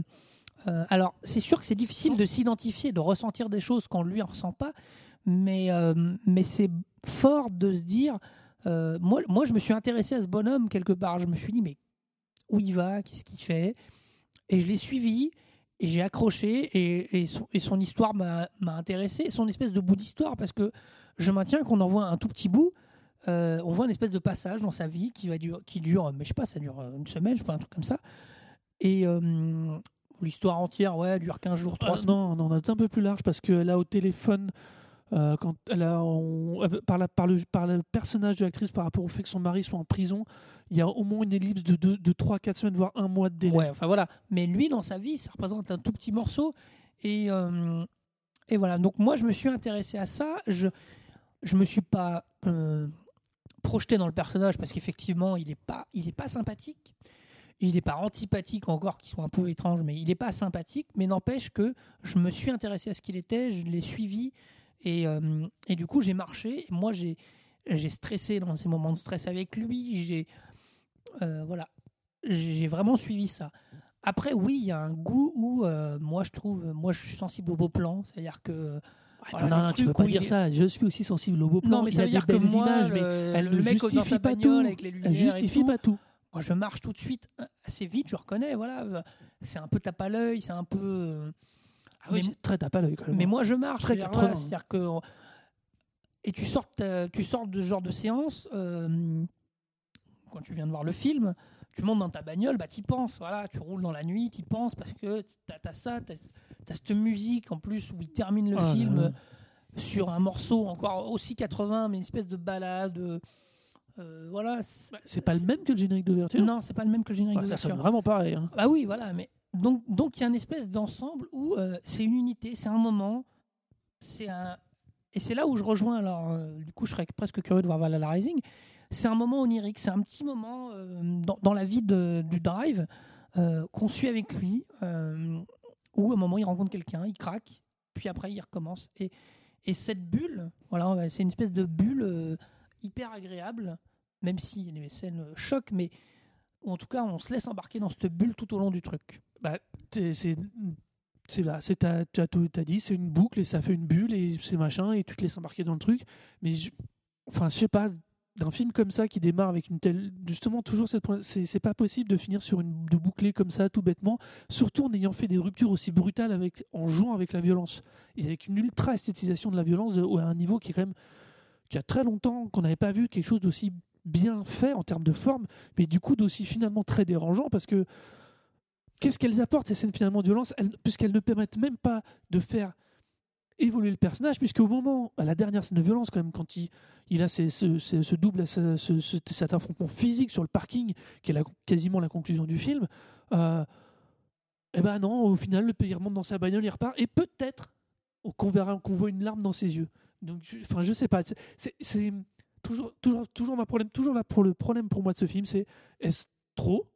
euh, alors c'est sûr que c'est difficile de s'identifier de ressentir des choses quand lui en ressent pas mais mais c'est fort de se dire euh, moi moi je me suis intéressé à ce bonhomme quelque part je me suis dit mais où il va? Qu'est-ce qu'il fait? Et je l'ai suivi et j'ai accroché et, et son, histoire m'a intéressé, son espèce de bout d'histoire, parce que je maintiens qu'on en voit un tout petit bout. Euh, on voit une espèce de passage dans sa vie qui va dur, qui dure, mais je sais pas, ça dure une semaine, je sais un truc comme ça. Et euh, l'histoire entière, ouais, dure 15 jours, 3 Ah, semaines. non, non, on est un peu plus large parce qu'elle a au téléphone, par, le, personnage de l'actrice par rapport au fait que son mari soit en prison, il y a au moins une ellipse de, de, de 3-4 semaines, voire un mois de délai. Enfin voilà. Mais lui, dans sa vie, ça représente un tout petit morceau. Et, euh, et voilà. Donc moi, je me suis intéressé à ça. Je je me suis pas euh, projeté dans le personnage parce qu'effectivement, il n'est pas, pas sympathique. Il n'est pas antipathique encore, qui sont un peu étranges, mais il n'est pas sympathique. Mais n'empêche que je me suis intéressé à ce qu'il était, je l'ai suivi. Et, euh, et du coup, j'ai marché. Et moi, j'ai j'ai stressé dans ces moments de stress avec lui. J'ai euh, voilà, j'ai vraiment suivi ça. Après, oui, il y a un goût où euh, moi je trouve, moi je suis sensible au beau plan, c'est-à-dire que Ah, non, non, tu peux pas dire est- ça. Je suis aussi sensible au beau plan. non, mais il ça veut dire que moi, images, le, elle le ne mec dans justifie sa pas tout. avec les Elle justifie tout, pas tout. moi je marche tout de suite assez vite, je reconnais, voilà, c'est un peu tape à l'œil, c'est un peu. Euh, Ah oui, mais- très tape à l'œil quand même. Mais moi, je marche. Très c'est-à-dire, 80. voilà, c'est-à-dire que et tu sors, ta- tu sors de ce genre de séance euh, quand tu viens de voir le film. Tu montes dans ta bagnole, bah t'y penses, voilà, tu roules dans la nuit, t'y penses parce que t'as as ça, t'as as cette musique en plus où il termine le là film euh, sur un morceau encore aussi 80, mais une espèce de balade. euh, euh, voilà. C'est pas le même que le générique d'ouverture Non, c'est pas le même que le générique Ah, Ça d'ouverture. sonne vraiment pareil. hein. Ah oui, voilà. Mais donc, donc il y a une espèce d'ensemble où euh, c'est une unité, c'est un moment, c'est un. Et c'est là où je rejoins. Alors, euh, du coup, je serais presque curieux de voir Valhalla Rising. C'est un moment onirique, c'est un petit moment euh, dans, la vie du drive qu'on suit avec lui, où à un moment il rencontre quelqu'un, il craque, puis après il recommence. Et, et cette bulle, voilà, c'est une espèce de bulle hyper agréable, même si les scènes choquent, mais en tout cas on se laisse embarquer dans cette bulle tout au long du truc. Bah, c'est- là, c'est t'as- as tout dit, c'est une boucle et ça fait une bulle et c'est machin et tu te laisses embarquer dans le truc. Mais je- enfin, je sais pas, d'un film comme ça qui démarre avec une telle, justement toujours cette, c'est pas possible de finir sur une de boucler comme ça tout bêtement, surtout en ayant fait des ruptures aussi brutales avec en jouant avec la violence et avec une ultra esthétisation de la violence de- à un niveau qui est quand même qui a très longtemps qu'on n'avait pas vu quelque chose d'aussi bien fait en termes de forme, mais du coup d'aussi finalement très dérangeant parce que qu'est-ce qu'elles apportent ces scènes finalement de violence? Elles- puisqu'elles ne permettent même pas de faire évoluer le personnage puisque au moment à la dernière scène de violence quand même quand il, a ces- ce, double ce- ce- ce- cet affrontement physique sur le parking qui est quasiment la conclusion du film euh, eh ben non au final le pays remonte dans sa bagnole il repart et peut-être qu'on verra qu'on voit une larme dans ses yeux. Donc je, enfin je sais pas. C'est toujours toujours toujours ma problème toujours là pour le problème pour moi de ce film c'est est-ce trop?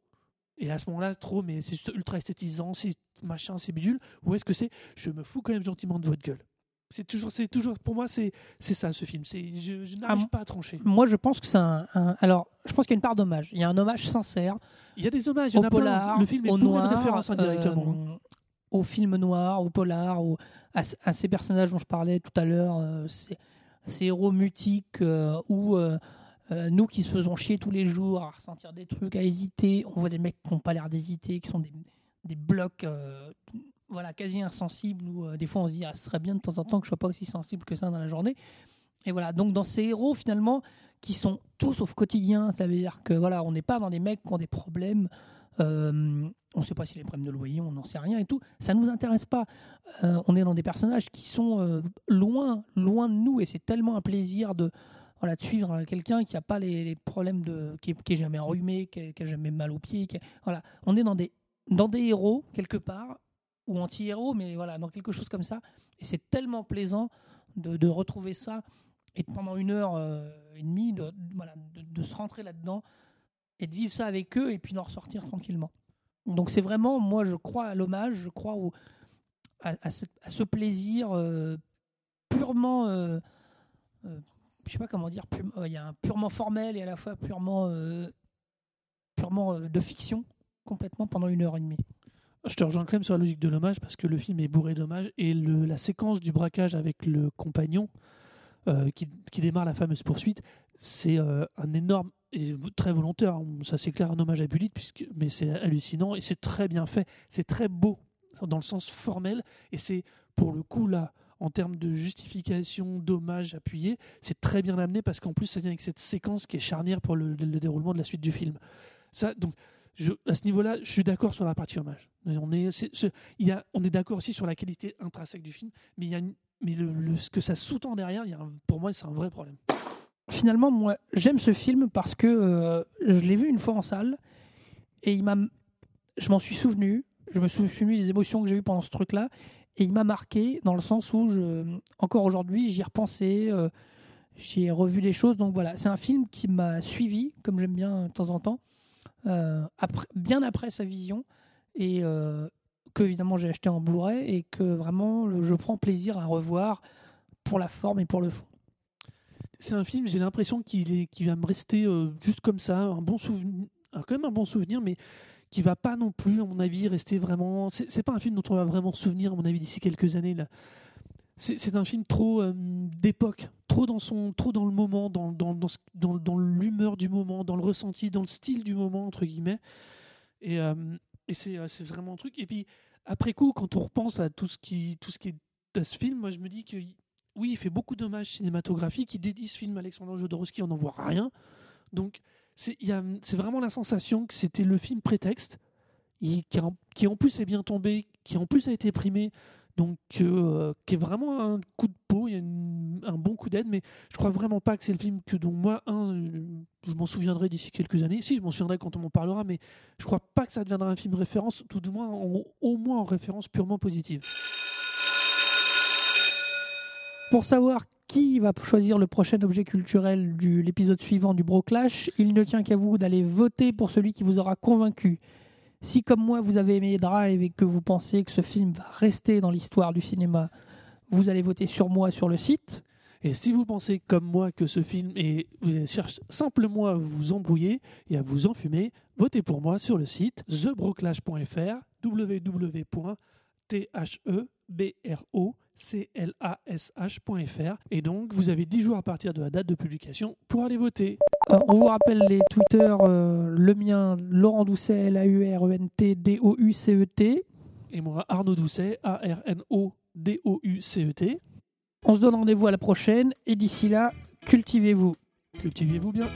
Et à ce moment-là, trop, mais c'est juste ultra esthétisant, c'est machin, c'est bidule. Ou est-ce que c'est? Je me fous quand même gentiment de votre gueule C'est toujours, c'est toujours, pour moi, c'est c'est ça ce film. C'est je, je n'arrive Ah, pas à trancher. Moi, je pense que c'est un, un- Alors, je pense qu'il y a une part d'hommage. Il y a un hommage sincère Il y a des hommages, il y en au a plein. polar, Le film est au noir, de références indirectement. euh, au film noir, au polar, au- à, à ces personnages dont je parlais tout à l'heure, euh, ces, ces héros mutiques euh, où euh, nous qui se faisons chier tous les jours à ressentir des trucs, à hésiter, on voit des mecs qui n'ont pas l'air d'hésiter, qui sont des, des blocs euh, voilà, quasi insensibles, où euh, des fois on se dit ah, ce serait bien de temps en temps que je sois pas aussi sensible que ça dans la journée. Et voilà, donc dans ces héros finalement qui sont tous sauf quotidien, ça veut dire que voilà, on n'est pas dans des mecs qui ont des problèmes. on ne sait pas si les problèmes de loyer, on n'en sait rien et tout. Ça nous intéresse pas. On est dans des personnages qui sont loin, loin de nous et c'est tellement un plaisir de, voilà, de suivre quelqu'un qui n'a pas les, problèmes de, qui, est, qui est jamais enrhumé, qui n'a jamais mal aux pieds. voilà, on est dans des, héros quelque part ou anti-héros, mais voilà, dans quelque chose comme ça. Et c'est tellement plaisant de, retrouver ça et pendant une heure euh, et demie de, voilà, de, se rentrer là-dedans et de vivre ça avec eux et puis d'en ressortir tranquillement. Donc c'est vraiment, moi je crois à l'hommage, je crois à, ce, plaisir euh, purement, euh, euh, je sais pas comment dire, euh, il y a un purement formel et à la fois purement, euh, purement euh, de fiction complètement pendant une heure et demie. Je te rejoins quand même sur la logique de l'hommage parce que le film est bourré d'hommages et la séquence du braquage avec le compagnon qui, qui démarre la fameuse poursuite, c'est un énorme et très volontaire. Ça c'est clair un hommage à Bullitt puisque mais c'est hallucinant et c'est très bien fait, c'est très beau dans le sens formel et c'est pour le coup là en termes de justification, d'hommage appuyé, c'est très bien amené parce qu'en plus ça vient avec cette séquence qui est charnière pour le, le déroulement de la suite du film. Ça donc à ce niveau-là, je suis d'accord sur la partie hommage. On est, on est d'accord aussi sur la qualité intrinsèque du film, mais, il y a mais le, ce que ça sous-tend derrière, pour moi, c'est un vrai problème. Finalement, moi, j'aime ce film parce que euh, je l'ai vu une fois en salle et il m'a, je m'en suis souvenu. Je me suis souvenu des émotions que j'ai eues pendant ce truc-là et il m'a marqué dans le sens où, je, encore aujourd'hui, j'y ai repensé, euh, j'y ai revu des choses. Donc voilà, c'est un film qui m'a suivi, comme j'aime bien de temps en temps, euh, bien après sa vision et euh, que évidemment j'ai acheté en Blu-ray et que vraiment je prends plaisir à revoir pour la forme et pour le fond. C'est un film, j'ai l'impression qu'il qu'il va me rester euh, juste comme ça, un bon souvenir, quand même un bon souvenir, mais qui va pas non plus, à mon avis, rester vraiment. C'est pas un film dont on va vraiment se souvenir, à mon avis, d'ici quelques années. Là. C'est un film trop euh, d'époque, trop dans son, trop dans le moment, dans, dans, dans, dans, l'humeur du moment, dans le ressenti, dans le style du moment entre guillemets. Et, euh, euh, c'est vraiment un truc. Et puis après coup, quand on repense à tout ce qui, tout ce qui est de ce film, moi je me dis que oui, il fait beaucoup d'hommages cinématographiques. Il dédie ce film à Alexandre Jodorowsky, on n'en voit rien. Donc c'est vraiment la sensation que c'était le film prétexte, qui, en, plus est bien tombé, qui en plus a été primé donc euh, qui est vraiment un coup de peau, un bon coup d'aide, mais je crois vraiment pas que c'est le film que dont moi, je m'en souviendrai d'ici quelques années. Si, je m'en souviendrai quand on m'en parlera, mais je crois pas que ça deviendra un film référence, tout du moins, au moins en référence purement positive. Pour savoir qui va choisir le prochain objet culturel de l'épisode suivant du Broclash, il ne tient qu'à vous d'aller voter pour celui qui vous aura convaincu. Si, comme moi, vous avez aimé Drive et que vous pensez que ce film va rester dans l'histoire du cinéma, vous allez voter sur moi sur le site. Et si vous pensez comme moi que ce film est, cherche simplement à vous embrouiller et à vous enfumer, votez pour moi sur le site thebroclash.fr www.thebroClash.fr et donc vous avez 10 jours à partir de la date de publication pour aller voter. Euh, on vous rappelle les Twitter, euh, le mien, Laurent Doucet, E L-A-U-R-E-N-T-D-O-U-C-E-T. Et moi Arnaud Doucet, A-R-N-O-D-O-U-C-E-T. On se donne rendez-vous à la prochaine et d'ici là, cultivez-vous. Cultivez-vous bien.